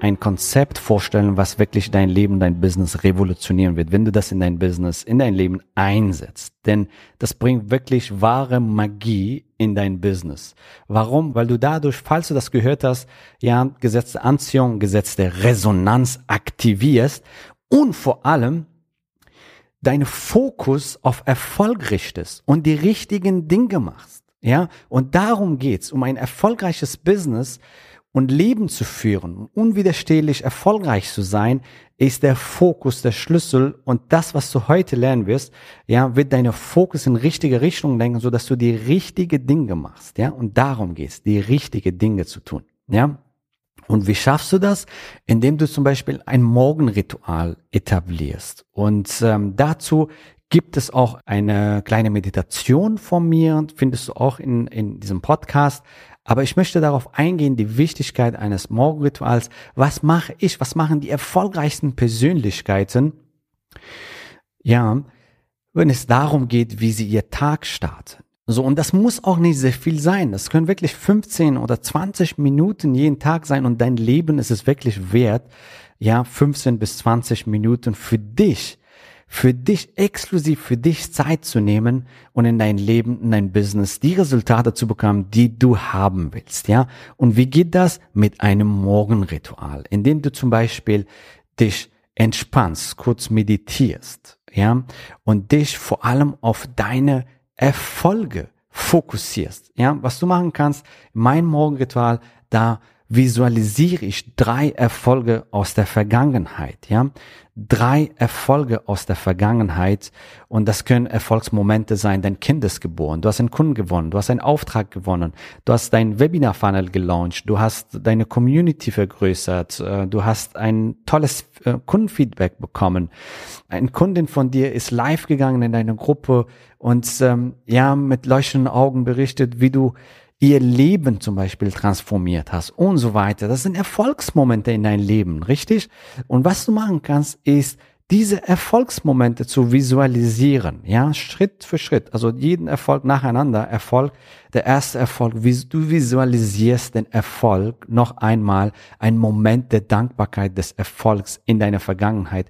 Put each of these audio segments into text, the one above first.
ein Konzept vorstellen, was wirklich dein Leben, dein Business revolutionieren wird, wenn du das in dein Business, in dein Leben einsetzt. Denn das bringt wirklich wahre Magie in dein Business. Warum? Weil du dadurch, falls du das gehört hast, ja, Gesetz der Anziehung, Gesetz der Resonanz aktivierst und vor allem deinen Fokus auf Erfolg richtest und die richtigen Dinge machst. Ja, und darum geht's, um ein erfolgreiches Business und Leben zu führen, unwiderstehlich erfolgreich zu sein, ist der Fokus der Schlüssel und das, was du heute lernen wirst, ja, wird deine Fokus in richtige Richtung lenken, so dass du die richtige Dinge machst, ja, und darum geht's, die richtige Dinge zu tun, ja. Und wie schaffst du das? Indem du zum Beispiel ein Morgenritual etablierst. Und ähm, dazu gibt es auch eine kleine Meditation von mir, findest du auch in, in diesem Podcast. Aber ich möchte darauf eingehen, die Wichtigkeit eines Morgenrituals. Was mache ich? Was machen die erfolgreichsten Persönlichkeiten? Ja, wenn es darum geht, wie sie ihr Tag starten. So, und das muss auch nicht sehr viel sein. Das können wirklich 15 oder 20 Minuten jeden Tag sein und dein Leben ist es wirklich wert, ja, 15 bis 20 Minuten für dich für dich exklusiv für dich Zeit zu nehmen und in dein Leben, in dein Business die Resultate zu bekommen, die du haben willst, ja? Und wie geht das? Mit einem Morgenritual, indem du zum Beispiel dich entspannst, kurz meditierst, ja? Und dich vor allem auf deine Erfolge fokussierst, ja? Was du machen kannst, mein Morgenritual, da visualisiere ich drei Erfolge aus der Vergangenheit, ja drei Erfolge aus der Vergangenheit und das können Erfolgsmomente sein. Dein Kind ist geboren, du hast einen Kunden gewonnen, du hast einen Auftrag gewonnen, du hast dein Webinar-Funnel gelauncht, du hast deine Community vergrößert, äh, du hast ein tolles äh, Kundenfeedback bekommen. Ein Kundin von dir ist live gegangen in deine Gruppe und ähm, ja, mit leuchtenden Augen berichtet, wie du ihr Leben zum Beispiel transformiert hast und so weiter. Das sind Erfolgsmomente in dein Leben, richtig? Und was du machen kannst, ist, diese Erfolgsmomente zu visualisieren, ja, Schritt für Schritt, also jeden Erfolg nacheinander, Erfolg, der erste Erfolg, du visualisierst den Erfolg noch einmal, ein Moment der Dankbarkeit des Erfolgs in deiner Vergangenheit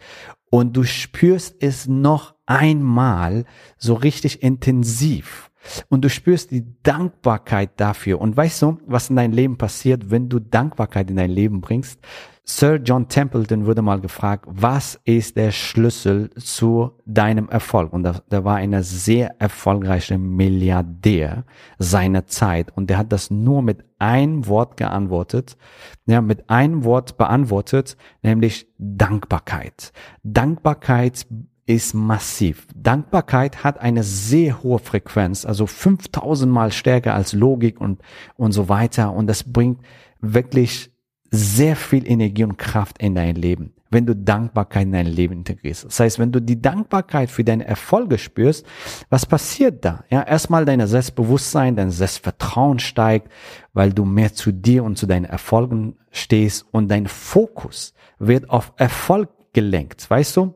und du spürst es noch einmal so richtig intensiv und du spürst die Dankbarkeit dafür. Und weißt du, was in deinem Leben passiert, wenn du Dankbarkeit in dein Leben bringst? Sir John Templeton wurde mal gefragt, was ist der Schlüssel zu deinem Erfolg? Und da, war einer sehr erfolgreiche Milliardär seiner Zeit und der hat das nur mit einem Wort geantwortet, ja, mit einem Wort beantwortet, nämlich Dankbarkeit. Dankbarkeit ist massiv. Dankbarkeit hat eine sehr hohe Frequenz, also 5000 mal stärker als Logik und, und so weiter. Und das bringt wirklich sehr viel Energie und Kraft in dein Leben, wenn du Dankbarkeit in dein Leben integrierst. Das heißt, wenn du die Dankbarkeit für deine Erfolge spürst, was passiert da? Ja, erstmal dein Selbstbewusstsein, dein Selbstvertrauen steigt, weil du mehr zu dir und zu deinen Erfolgen stehst und dein Fokus wird auf Erfolg gelenkt. Weißt du?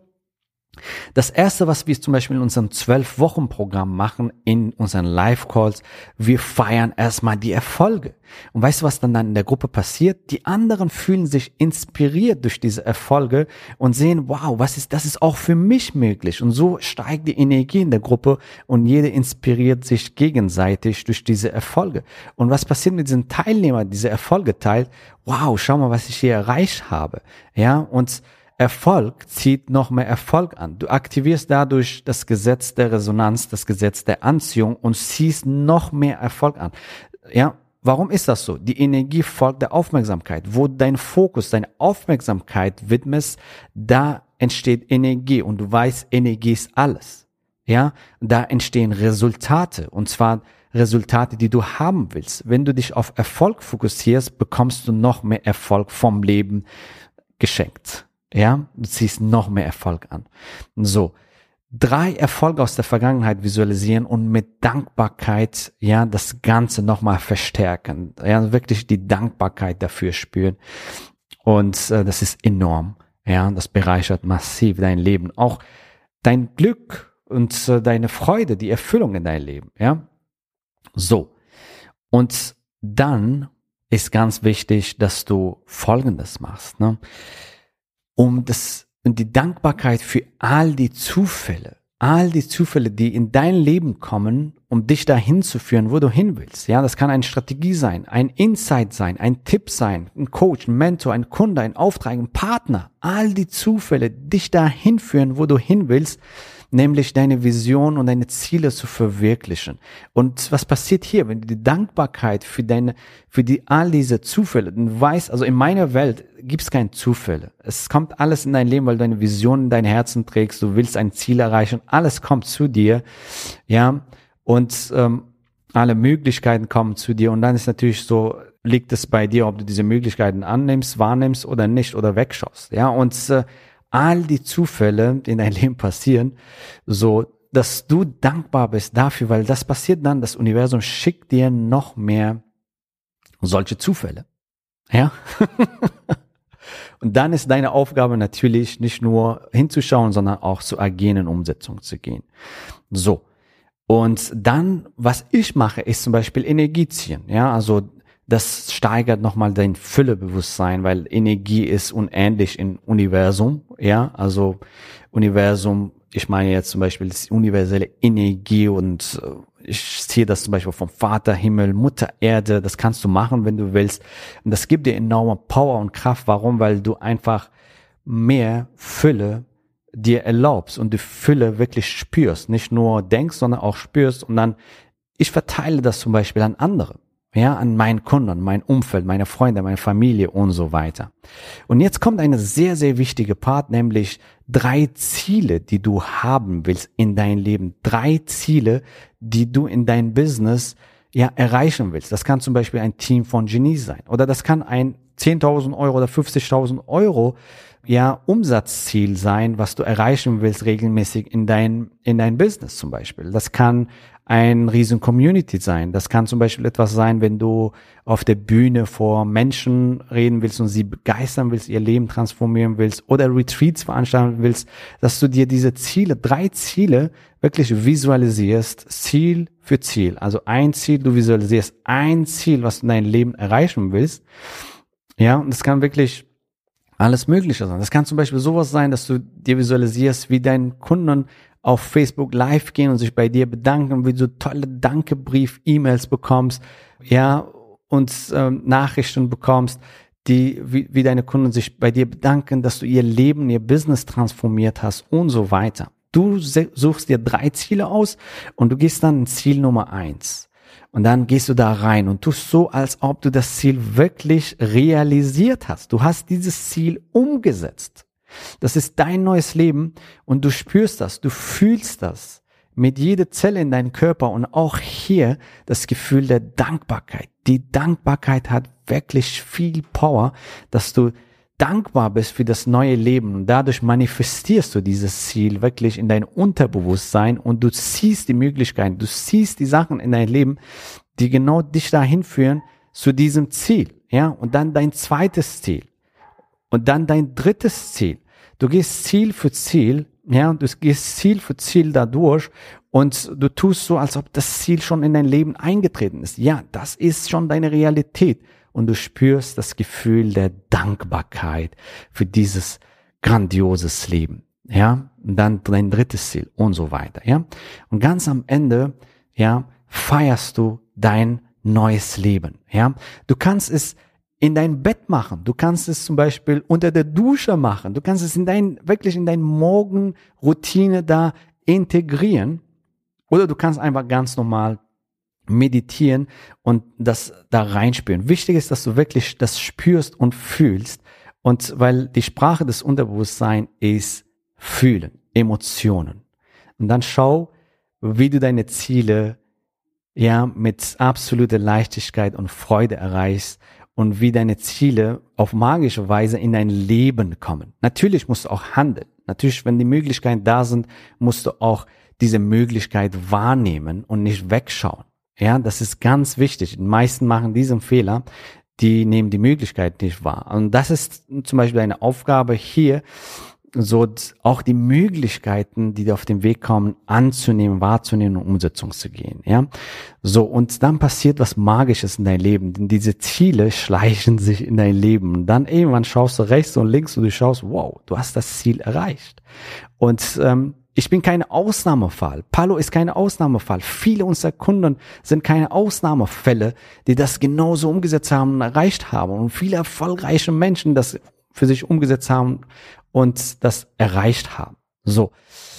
Das erste, was wir zum Beispiel in unserem zwölf Wochen Programm machen, in unseren Live Calls, wir feiern erstmal die Erfolge. Und weißt du, was dann, dann in der Gruppe passiert? Die anderen fühlen sich inspiriert durch diese Erfolge und sehen, wow, was ist, das ist auch für mich möglich. Und so steigt die Energie in der Gruppe und jeder inspiriert sich gegenseitig durch diese Erfolge. Und was passiert mit diesen Teilnehmern, diese Erfolge teilt? Wow, schau mal, was ich hier erreicht habe. Ja, und Erfolg zieht noch mehr Erfolg an. Du aktivierst dadurch das Gesetz der Resonanz, das Gesetz der Anziehung und ziehst noch mehr Erfolg an. Ja, warum ist das so? Die Energie folgt der Aufmerksamkeit. Wo dein Fokus, deine Aufmerksamkeit widmest, da entsteht Energie und du weißt, Energie ist alles. Ja, da entstehen Resultate und zwar Resultate, die du haben willst. Wenn du dich auf Erfolg fokussierst, bekommst du noch mehr Erfolg vom Leben geschenkt. Ja, du ziehst noch mehr Erfolg an. So. Drei Erfolge aus der Vergangenheit visualisieren und mit Dankbarkeit, ja, das Ganze nochmal verstärken. Ja, wirklich die Dankbarkeit dafür spüren. Und äh, das ist enorm. Ja, das bereichert massiv dein Leben. Auch dein Glück und äh, deine Freude, die Erfüllung in dein Leben. Ja, so. Und dann ist ganz wichtig, dass du Folgendes machst. Ne? Um das, und die Dankbarkeit für all die Zufälle, all die Zufälle, die in dein Leben kommen, um dich dahin zu führen, wo du hin willst. Ja, das kann eine Strategie sein, ein Insight sein, ein Tipp sein, ein Coach, ein Mentor, ein Kunde, ein Auftrag, ein Partner. All die Zufälle, dich dahin führen, wo du hin willst nämlich deine Vision und deine Ziele zu verwirklichen. Und was passiert hier, wenn du die Dankbarkeit für deine, für die all diese Zufälle, du weißt, also in meiner Welt gibt es keine Zufälle. Es kommt alles in dein Leben, weil du eine Vision in dein Herzen trägst, du willst ein Ziel erreichen, alles kommt zu dir, ja, und ähm, alle Möglichkeiten kommen zu dir und dann ist natürlich so, liegt es bei dir, ob du diese Möglichkeiten annimmst, wahrnimmst oder nicht oder wegschaust, ja, und äh, all die Zufälle, die in deinem Leben passieren, so, dass du dankbar bist dafür, weil das passiert dann, das Universum schickt dir noch mehr solche Zufälle. Ja? Und dann ist deine Aufgabe natürlich nicht nur hinzuschauen, sondern auch zu agieren, in Umsetzung zu gehen. So. Und dann, was ich mache, ist zum Beispiel Energie ziehen. Ja, also das steigert nochmal dein Füllebewusstsein, weil Energie ist unendlich im Universum, ja, also Universum, ich meine jetzt zum Beispiel das universelle Energie und äh, ich sehe das zum Beispiel vom Vater Himmel, Mutter Erde, das kannst du machen, wenn du willst. Und das gibt dir enorme Power und Kraft. Warum? Weil du einfach mehr Fülle dir erlaubst und die Fülle wirklich spürst. Nicht nur denkst, sondern auch spürst und dann, ich verteile das zum Beispiel an andere ja, an meinen Kunden, mein Umfeld, meine Freunde, meine Familie und so weiter. Und jetzt kommt eine sehr, sehr wichtige Part, nämlich drei Ziele, die du haben willst in dein Leben. Drei Ziele, die du in dein Business ja erreichen willst. Das kann zum Beispiel ein Team von Genies sein oder das kann ein 10.000 Euro oder 50.000 Euro ja Umsatzziel sein, was du erreichen willst regelmäßig in dein in dein Business zum Beispiel. Das kann ein riesen Community sein. Das kann zum Beispiel etwas sein, wenn du auf der Bühne vor Menschen reden willst und sie begeistern willst, ihr Leben transformieren willst oder Retreats veranstalten willst, dass du dir diese Ziele, drei Ziele wirklich visualisierst, Ziel für Ziel. Also ein Ziel, du visualisierst ein Ziel, was du in deinem Leben erreichen willst. Ja, und das kann wirklich alles Mögliche sein. Das kann zum Beispiel sowas sein, dass du dir visualisierst, wie dein Kunden auf Facebook live gehen und sich bei dir bedanken, wie du tolle Dankebrief, E-Mails bekommst, ja, und ähm, Nachrichten bekommst, die, wie, wie deine Kunden sich bei dir bedanken, dass du ihr Leben, ihr Business transformiert hast und so weiter. Du suchst dir drei Ziele aus und du gehst dann in Ziel Nummer eins. Und dann gehst du da rein und tust so, als ob du das Ziel wirklich realisiert hast. Du hast dieses Ziel umgesetzt. Das ist dein neues Leben und du spürst das, du fühlst das mit jeder Zelle in deinem Körper und auch hier das Gefühl der Dankbarkeit. Die Dankbarkeit hat wirklich viel Power, dass du dankbar bist für das neue Leben dadurch manifestierst du dieses Ziel wirklich in dein Unterbewusstsein und du siehst die Möglichkeiten, du siehst die Sachen in dein Leben, die genau dich dahin führen zu diesem Ziel, ja, und dann dein zweites Ziel. Und dann dein drittes Ziel. Du gehst Ziel für Ziel, ja, du gehst Ziel für Ziel dadurch und du tust so, als ob das Ziel schon in dein Leben eingetreten ist. Ja, das ist schon deine Realität. Und du spürst das Gefühl der Dankbarkeit für dieses grandioses Leben. Ja, und dann dein drittes Ziel und so weiter. Ja, und ganz am Ende, ja, feierst du dein neues Leben. Ja, du kannst es in dein Bett machen. Du kannst es zum Beispiel unter der Dusche machen. Du kannst es in dein, wirklich in deine Morgenroutine da integrieren. Oder du kannst einfach ganz normal meditieren und das da reinspüren. Wichtig ist, dass du wirklich das spürst und fühlst. Und weil die Sprache des Unterbewusstseins ist fühlen, Emotionen. Und dann schau, wie du deine Ziele ja mit absoluter Leichtigkeit und Freude erreichst und wie deine Ziele auf magische Weise in dein Leben kommen. Natürlich musst du auch handeln. Natürlich, wenn die Möglichkeiten da sind, musst du auch diese Möglichkeit wahrnehmen und nicht wegschauen. Ja, das ist ganz wichtig. Die meisten machen diesen Fehler. Die nehmen die Möglichkeit nicht wahr. Und das ist zum Beispiel eine Aufgabe hier, so auch die Möglichkeiten, die auf den Weg kommen, anzunehmen, wahrzunehmen und Umsetzung zu gehen, ja. So, und dann passiert was Magisches in dein Leben, denn diese Ziele schleichen sich in dein Leben. Und dann irgendwann schaust du rechts und links und du schaust, wow, du hast das Ziel erreicht. Und ähm, ich bin kein Ausnahmefall. Palo ist kein Ausnahmefall. Viele unserer Kunden sind keine Ausnahmefälle, die das genauso umgesetzt haben und erreicht haben. Und viele erfolgreiche Menschen das für sich umgesetzt haben und das erreicht haben. So.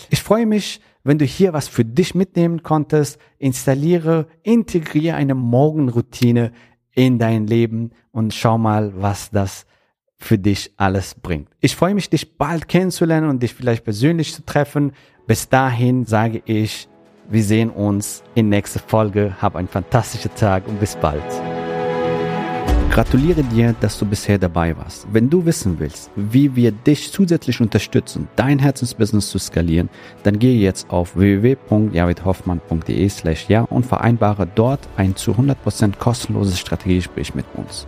Ich freue mich, wenn du hier was für dich mitnehmen konntest. Installiere, integriere eine Morgenroutine in dein Leben und schau mal, was das für dich alles bringt. Ich freue mich, dich bald kennenzulernen und dich vielleicht persönlich zu treffen. Bis dahin sage ich, wir sehen uns in nächster Folge. Hab einen fantastischen Tag und bis bald. Gratuliere dir, dass du bisher dabei warst. Wenn du wissen willst, wie wir dich zusätzlich unterstützen, dein Herzensbusiness zu skalieren, dann gehe jetzt auf www.javidhoffmann.de slash ja und vereinbare dort ein zu 100% kostenloses Strategiegespräch mit uns.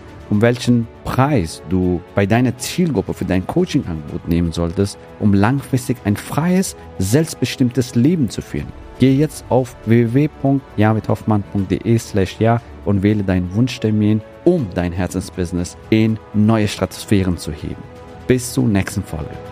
um welchen Preis du bei deiner Zielgruppe für dein Coaching-Angebot nehmen solltest, um langfristig ein freies, selbstbestimmtes Leben zu führen. Gehe jetzt auf www.javidhoffmann.de slash ja und wähle deinen Wunschtermin, um dein Herzensbusiness in neue Stratosphären zu heben. Bis zur nächsten Folge.